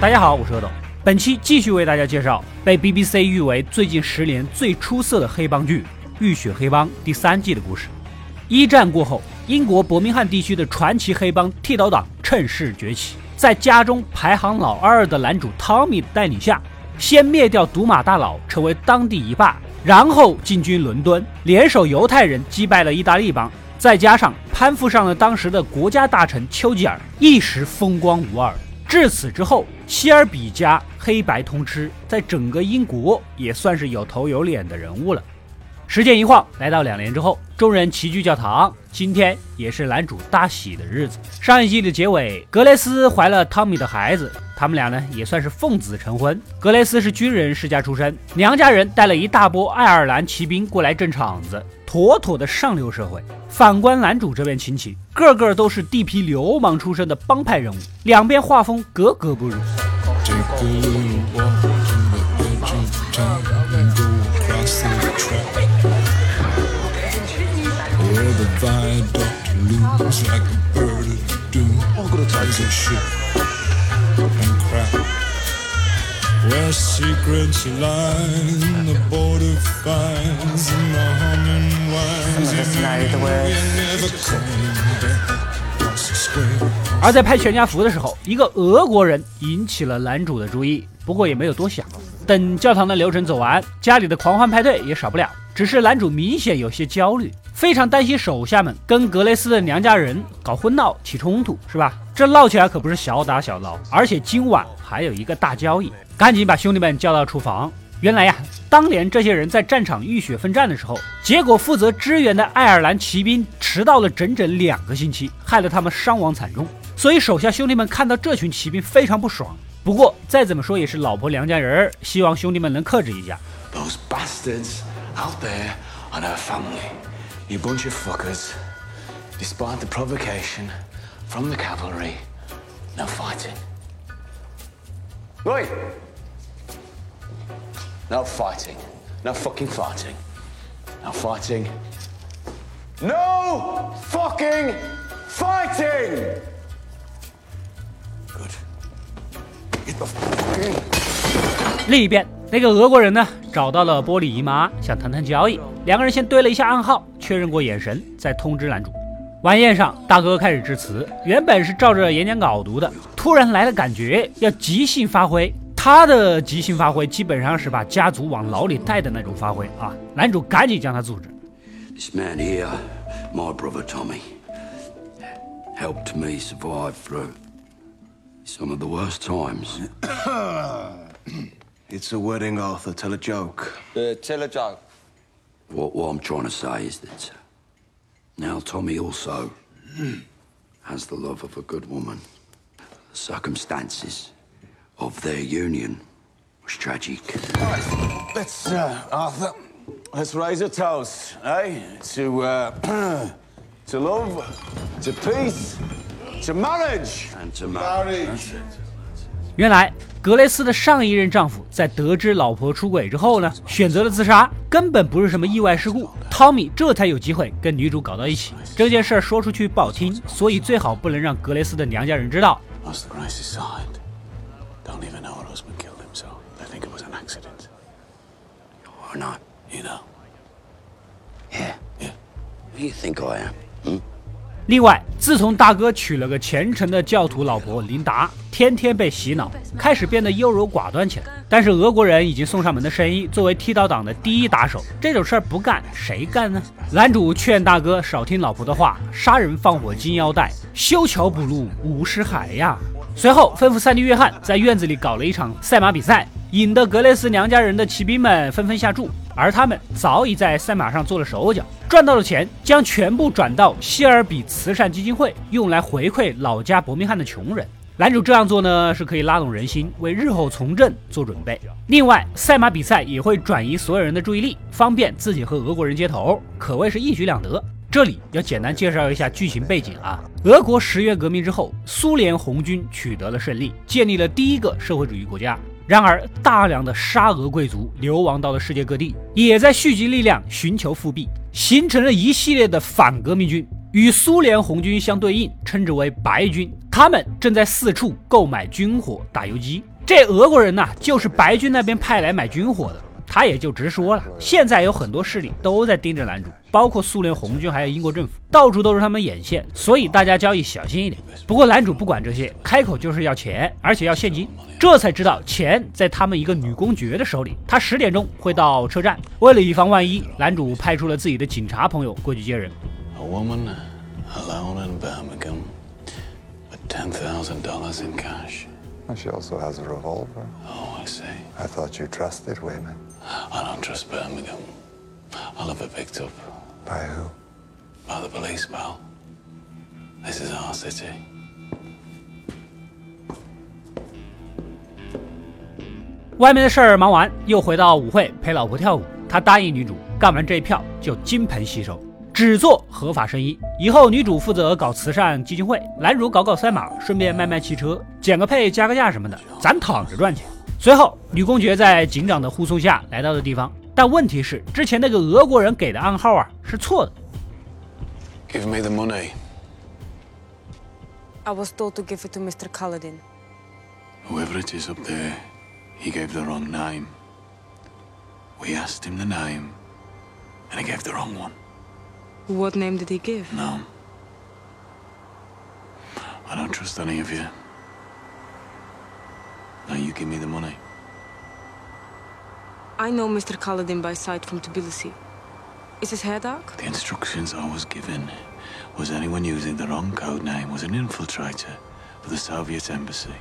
大家好，我是阿斗，本期继续为大家介绍被 BBC 誉为最近十年最出色的黑帮剧《浴血黑帮》第三季的故事。一战过后，英国伯明翰地区的传奇黑帮剃刀党趁势崛起，在家中排行老二的男主汤米的带领下，先灭掉毒马大佬，成为当地一霸，然后进军伦敦，联手犹太人击败了意大利帮，再加上攀附上了当时的国家大臣丘吉尔，一时风光无二。至此之后，希尔比家黑白通吃，在整个英国也算是有头有脸的人物了。时间一晃，来到两年之后，众人齐聚教堂。今天也是男主大喜的日子。上一季的结尾，格雷斯怀了汤米的孩子，他们俩呢也算是奉子成婚。格雷斯是军人世家出身，娘家人带了一大波爱尔兰骑兵过来镇场子，妥妥的上流社会。反观男主这边亲戚，个个都是地痞流氓出身的帮派人物，两边画风格格不入。Five dog rules，而在拍全家福的时候，一个俄国人引起了男主的注意，不过也没有多想。等教堂的流程走完，家里的狂欢派对也少不了。只是男主明显有些焦虑，非常担心手下们跟格雷斯的娘家人搞混闹起冲突，是吧？这闹起来可不是小打小闹，而且今晚还有一个大交易，赶紧把兄弟们叫到厨房。原来呀，当年这些人在战场浴血奋战的时候，结果负责支援的爱尔兰骑兵迟到了整整两个星期，害得他们伤亡惨重。所以手下兄弟们看到这群骑兵非常不爽。不过再怎么说也是老婆娘家人，希望兄弟们能克制一下。out there on her family. You bunch of fuckers. Despite the provocation from the cavalry, no fighting. Right. No fighting. No fucking fighting. No fighting. No fucking fighting! Good. Get the fucking... 另一边，那个俄国人呢，找到了波璃姨妈，想谈谈交易。两个人先对了一下暗号， 确认过眼神，再通知男主。晚宴上，大哥开始致辞，原本是照着演讲稿读的，突然来了感觉要即兴发挥。他的即兴发挥基本上是把家族往牢里带的那种发挥啊！男主赶紧将他阻止。This man here, my brother Tommy, helped me survive through some of the worst times. It's a wedding, Arthur. Tell a joke. Uh, tell a joke. What, what I'm trying to say is that uh, now Tommy also has the love of a good woman. The circumstances of their union was tragic. Right, let's, uh, Arthur, let's raise a toast, eh? To, uh, to love, to peace, to marriage. And to marriage. marriage. 原来格雷斯的上一任丈夫在得知老婆出轨之后呢，选择了自杀，根本不是什么意外事故。汤米这才有机会跟女主搞到一起。这件事说出去不好听，所以最好不能让格雷斯的娘家人知道。另外，自从大哥娶了个虔诚的教徒老婆琳达，天天被洗脑，开始变得优柔寡断起来。但是俄国人已经送上门的生意，作为剃刀党的第一打手，这种事儿不干谁干呢？男主劝大哥少听老婆的话，杀人放火金腰带，修桥补路五十海呀。随后吩咐三弟约翰在院子里搞了一场赛马比赛，引得格雷斯娘家人的骑兵们纷纷下注。而他们早已在赛马上做了手脚，赚到的钱将全部转到希尔比慈善基金会，用来回馈老家伯明翰的穷人。男主这样做呢，是可以拉动人心，为日后从政做准备。另外，赛马比赛也会转移所有人的注意力，方便自己和俄国人接头，可谓是一举两得。这里要简单介绍一下剧情背景啊。俄国十月革命之后，苏联红军取得了胜利，建立了第一个社会主义国家。然而，大量的沙俄贵族流亡到了世界各地，也在蓄积力量，寻求复辟，形成了一系列的反革命军。与苏联红军相对应，称之为白军。他们正在四处购买军火、打游击。这俄国人呐，就是白军那边派来买军火的。他也就直说了，现在有很多势力都在盯着男主，包括苏联红军，还有英国政府，到处都是他们眼线，所以大家交易小心一点。不过男主不管这些，开口就是要钱，而且要现金。这才知道钱在他们一个女公爵的手里。他十点钟会到车站，为了以防万一，男主派出了自己的警察朋友过去接人。I don't trust Birmingham. I'll have it picked up. By who? By the police, pal. This is our city. 外面的事儿忙完，又回到舞会陪老婆跳舞。他答应女主，干完这一票就金盆洗手，只做合法生意。以后女主负责搞慈善基金会，男主搞搞赛马，顺便卖卖汽车，减个配加个价什么的，咱躺着赚钱。随后，女公爵在警长的护送下来到的地方，但问题是，之前那个俄国人给的暗号啊是错的。Give me the money. I was told to give it to Mr. Kaladin. Whoever it is up there, he gave the wrong name. We asked him the name, and he gave the wrong one. What name did he give? No. I don't trust any of you. Now you give me the money. I know Mr. Kaladin by sight from Tbilisi. Is his hair dark? The instructions I was given was anyone using the wrong code name was an infiltrator for the Soviet embassy.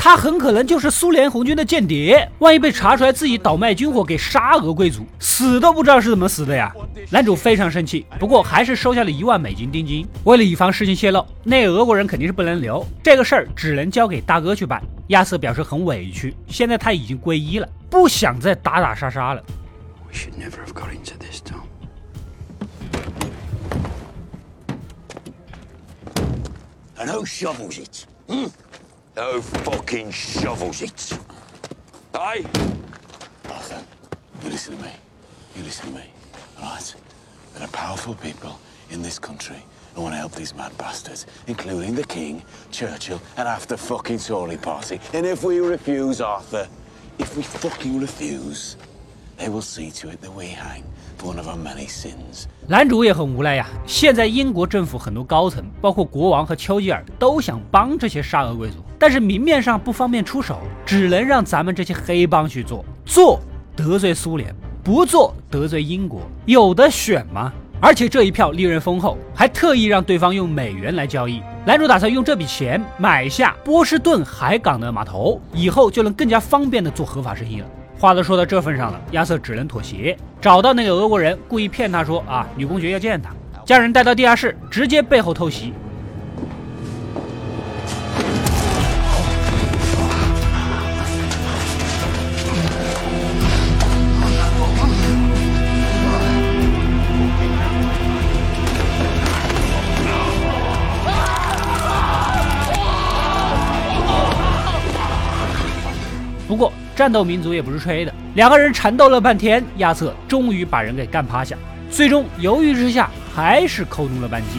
他很可能就是苏联红军的间谍，万一被查出来自己倒卖军火给沙俄贵族，死都不知道是怎么死的呀！男主非常生气，不过还是收下了一万美金定金。为了以防事情泄露，那俄国人肯定是不能留，这个事儿只能交给大哥去办。亚瑟表示很委屈，现在他已经皈依了，不想再打打杀杀了。No fucking shovels it. Hey? Arthur, you listen to me. You listen to me. Right? There are powerful people in this country who want to help these mad bastards, including the King, Churchill, and half the fucking Tory party. And if we refuse, Arthur, if we fucking refuse, they will see to it that we hang 男主也很无奈呀。现在英国政府很多高层，包括国王和丘吉尔，都想帮这些沙俄贵族，但是明面上不方便出手，只能让咱们这些黑帮去做。做得罪苏联，不做得罪英国，有的选吗？而且这一票利润丰厚，还特意让对方用美元来交易。男主打算用这笔钱买下波士顿海港的码头，以后就能更加方便的做合法生意了。话都说到这份上了，亚瑟只能妥协，找到那个俄国人，故意骗他说啊，女公爵要见他，将人带到地下室，直接背后偷袭。战斗民族也不是吹的，两个人缠斗了半天，亚瑟终于把人给干趴下，最终犹豫之下还是扣动了扳机。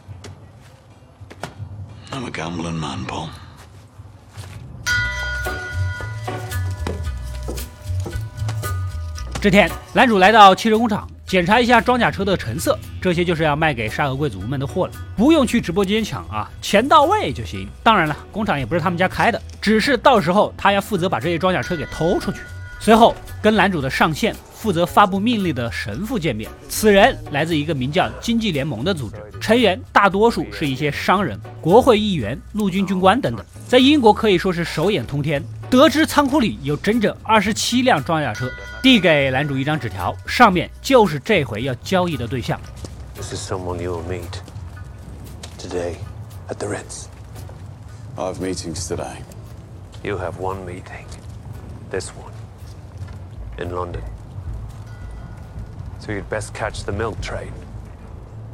I'm a gambling man, Paul. 这天，男主来到汽车工厂检查一下装甲车的成色，这些就是要卖给沙俄贵族们的货了，不用去直播间抢啊，钱到位就行。当然了，工厂也不是他们家开的，只是到时候他要负责把这些装甲车给偷出去。随后，跟男主的上线负责发布命令的神父见面。此人来自一个名叫经济联盟的组织，成员大多数是一些商人、国会议员、陆军军官等等，在英国可以说是手眼通天。得知仓库里有整整二十七辆装甲车，递给男主一张纸条，上面就是这回要交易的对象。This is someone you will meet today at the Ritz. I have meetings today. You have one meeting. This one. In London. So you'd best catch the milk train.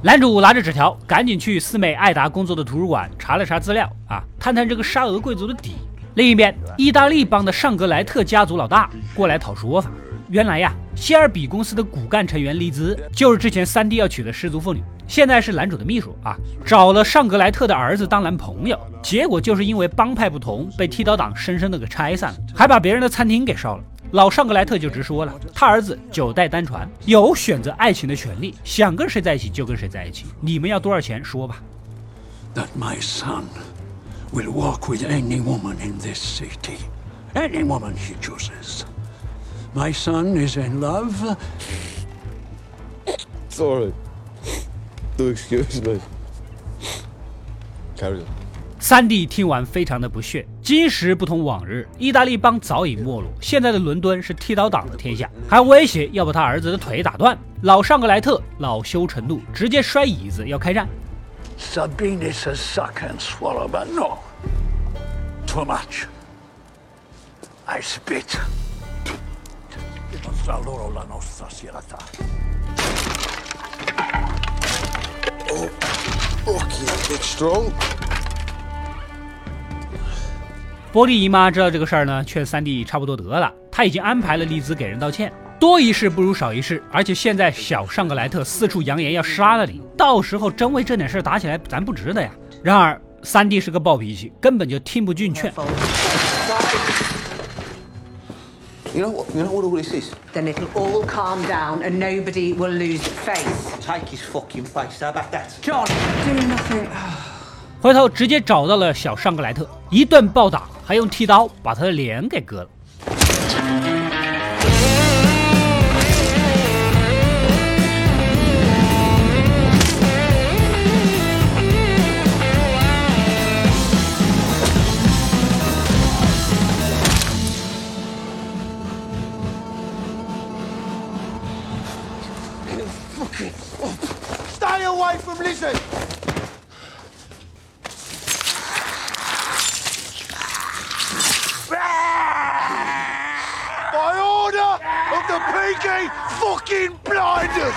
男主拿着纸条，赶紧去四妹艾达工作的图书馆查了查资料啊，探探这个沙俄贵族的底。另一边，意大利帮的尚格莱特家族老大过来讨说法。原来呀，希尔比公司的骨干成员丽兹就是之前三弟要娶的失足妇女，现在是男主的秘书啊，找了尚格莱特的儿子当男朋友，结果就是因为帮派不同，被剃刀党深深的给拆散了，还把别人的餐厅给烧了。老尚格莱特就直说了，他儿子九代单传，有选择爱情的权利，想跟谁在一起就跟谁在一起。你们要多少钱说吧。That my son will walk with any woman in this city, any woman he chooses. My son is in love. Sorry. Do excuse me. Carry on. 三弟听完非常的不屑。今时不同往日，意大利帮早已没落，现在的伦敦是剃刀党的天下，还威胁要把他儿子的腿打断。老尚格莱特恼羞成怒，直接摔椅子要开战。Sabine says suck and swallow, but no. Too much. I spit. Saloro la nostra sierra. Okay, bit strong. 波利姨妈知道这个事儿呢，劝三弟差不多得了，他已经安排了丽兹给人道歉。多一事不如少一事，而且现在小尚格莱特四处扬言要杀了你，到时候真为这点事儿打起来，咱不值得呀。然而三弟是个暴脾气，根本就听不进劝。You know what? You know what all this is? Then it'll all calm down and nobody will lose face. Take his fucking face. How about that? John, do nothing. 回头直接找到了小尚格莱特，一顿暴打，还用剃刀把他的脸给割了。PK fucking Blinders!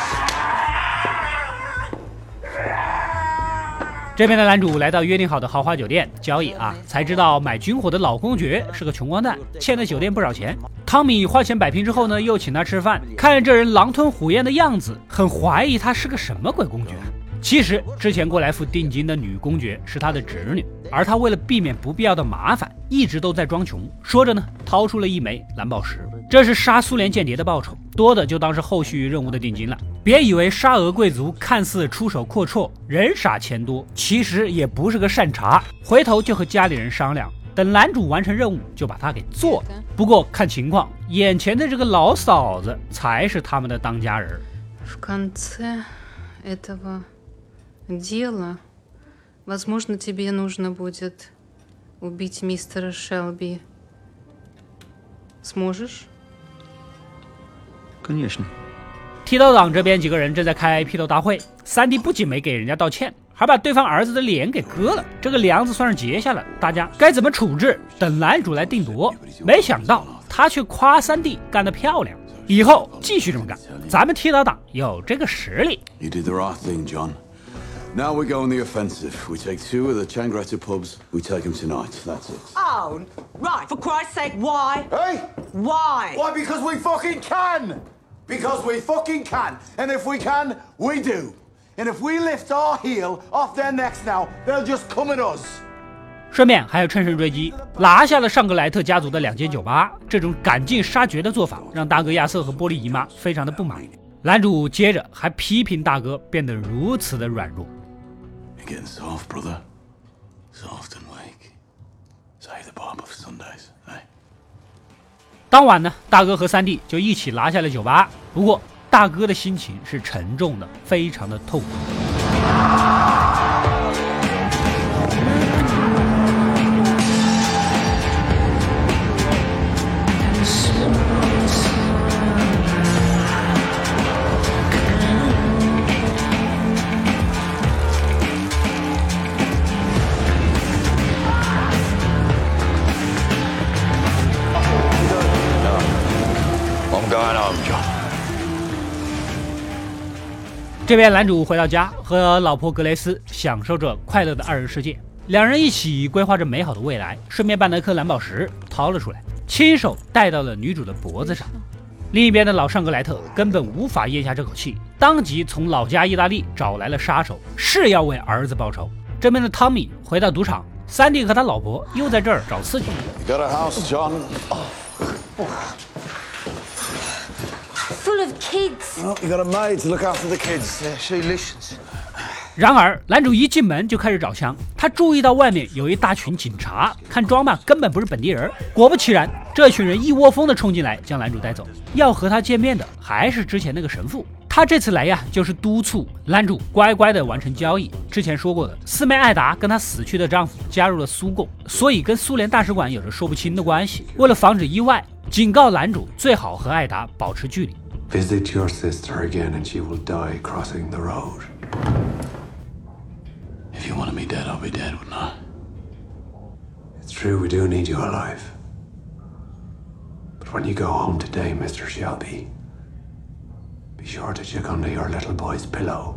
这边的男主来到约定好的豪华酒店交易啊，才知道买军火的老公爵是个穷光蛋，欠了酒店不少钱。汤米花钱摆平之后呢，又请他吃饭，看着这人狼吞虎咽的样子，很怀疑他是个什么鬼公爵。其实之前过来付定金的女公爵是他的侄女，而他为了避免不必要的麻烦，一直都在装穷。说着呢，掏出了一枚蓝宝石，这是杀苏联间谍的报酬，多的就当是后续任务的定金了。别以为沙俄贵族看似出手阔绰，人傻钱多，其实也不是个善茬。回头就和家里人商量，等男主完成任务就把他给做了。不过看情况，眼前的这个老嫂子才是他们的当家人。 В конце этого дела, возможно, тебе нужно будет убить мистера Шелби. Сможешь? Конечно. 剃刀党这边几个人正在开批斗大会，三弟不仅没给人家道歉，还把对方儿子的脸给割了，这个梁子算是结下了。大家该怎么处置，等男主来定夺。没想到他却夸三弟干得漂亮，以后继续这么干，咱们剃刀党有这个实力。 You did the right thing, John. Now we go on the offensive. We take two of the Changretta pubs. We take them tonight. That's it. Oh, right. For Christ's sake, why? Hey! Why? Why? Because we fucking can! Because we fucking can! And if we can, we do! And if we lift our heel off their necks now, they'll just come at us! 顺便还要乘胜追击，拿下了尚格莱特家族的两间酒吧。这种赶尽杀绝的做法，让大哥亚瑟和玻璃姨妈非常的不满。男主接着还批评大哥变得如此的软弱。Softbrothersoftandwake 当晚呢，大哥和三弟就一起拿下了酒吧。不过，大哥的心情是沉重的，非常的痛苦。这边男主回到家，和老婆格雷斯享受着快乐的二人世界。两人一起规划着美好的未来，顺便把那颗蓝宝石掏了出来，亲手戴到了女主的脖子上。另一边的老尚格莱特根本无法咽下这口气，当即从老家意大利找来了杀手，是要为儿子报仇。这边的汤米回到赌场，三弟和他老婆又在这儿找刺激。Got a house, John? Full of kids. Oh, you got a maid to look after the kids. Yeah, she listens. 然而，男主一进门就开始找枪，他注意到外面有一大群警察，看装扮根本不是本地人。果不其然，这群人一窝蜂的冲进来，将男主带走。要和他见面的还是之前那个神父，他这次来呀，就是督促男主乖乖的完成交易。之前说过的，四妹艾达跟她死去的丈夫加入了苏共，所以跟苏联大使馆有着说不清的关系。为了防止意外，警告男主最好和艾达保持距离。Visit your sister again and she will die crossing the road. If you wanted me dead, I'll be dead, wouldn't I? It's true we do need you alive. But when you go home today, Mr. Shelby, be sure to check under your little boy's pillow.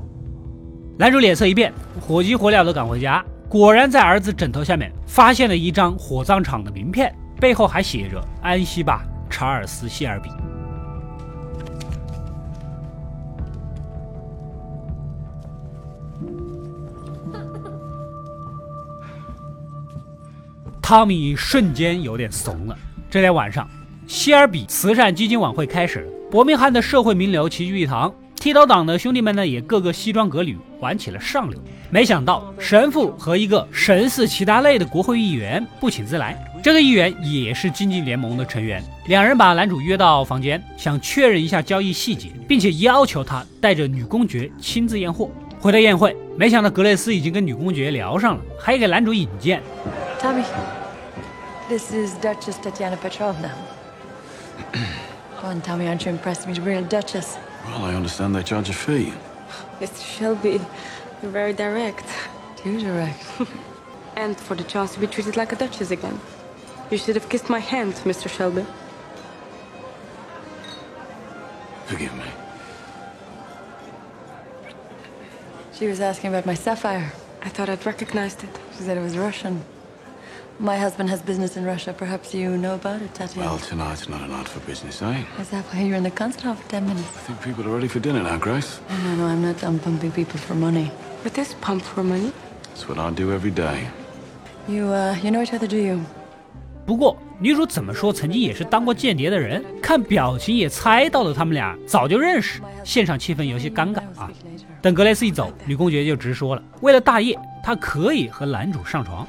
男主脸色一变，火急火燎地赶回家，果然在儿子枕头下面发现了一张火葬场的名片，背后还写着“安息吧，查尔斯·谢尔比”。汤米瞬间有点怂了。这天晚上，希尔比慈善基金晚会开始了，伯明翰的社会名流齐聚一堂，剃头党的兄弟们呢也个个西装革履，玩起了上流。没想到神父和一个神似其他类的国会议员不请自来，这个议员也是经济联盟的成员。两人把男主约到房间，想确认一下交易细节，并且要求他带着女公爵亲自验货。回到宴会，没想到格雷斯已经跟女公爵聊上了，还给男主引荐。汤米 this is Duchess Tatiana Petrovna. Come on, Tommy, aren't you impressed? Meet a real Duchess. Well, I understand they charge a fee. Mr. Shelby, you're very direct. Too direct. And for the chance to be treated like a duchess again. You should have kissed my hand, Mr. Shelby. Forgive me. She was asking about my sapphire. I thought I'd recognized it. She said it was Russian. My husband has business in Russia. Perhaps you know about it, Tatiana. Well, tonight's not a night for business, eh? Is that why you're in the concert hall for 10 minutes? I think people are ready for dinner now, Grace. Oh, no, no, I'm not done pumping people for money. But this pump for money? That's what I do every day. You, uh, you know each other, do you? 不过女主怎么说，曾经也是当过间谍的人，看表情也猜到了他们俩早就认识。现场气氛有些尴尬啊。等格雷斯一走，女公爵就直说了，为了大业，她可以和男主上床。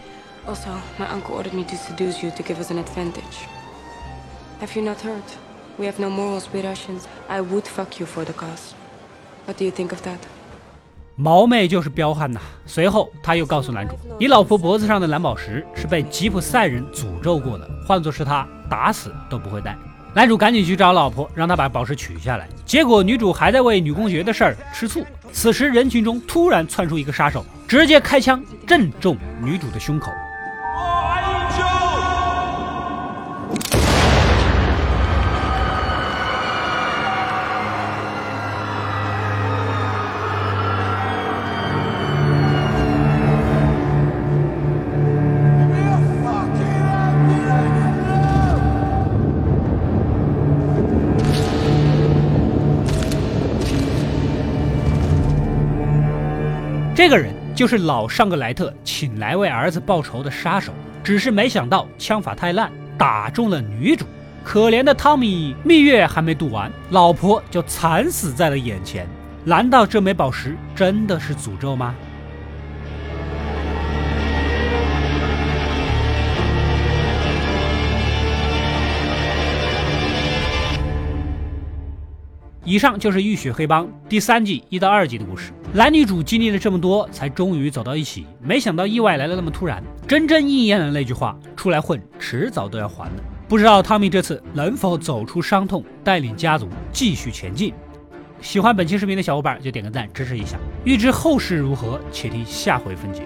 Also, my uncle ordered me to seduce you to give us an advantage. Have you not heard? We have no morals, we Russians. I would fuck you for the cause. What do you think of that? 毛妹就是彪悍呐！随后，他又告诉男主：“你老婆脖子上的蓝宝石是被吉普赛人诅咒过的，换作是他，打死都不会戴。”男主赶紧去找老婆，让她把宝石取下来。结果女主还在为女公爵的事儿吃醋。此时人群中突然窜出一个杀手，直接开枪正中女主的胸口。这个人就是老尚格莱特请来为儿子报仇的杀手，只是没想到枪法太烂，打中了女主。可怜的汤米蜜月还没度完，老婆就惨死在了眼前。难道这枚宝石真的是诅咒吗？以上就是《浴血黑帮》第三季一到二集的故事。男女主经历了这么多，才终于走到一起。没想到意外来的那么突然，真正应验了那句话：出来混，迟早都要还的。不知道汤米这次能否走出伤痛，带领家族继续前进。喜欢本期视频的小伙伴就点个赞支持一下。欲知后事如何，且听下回分解。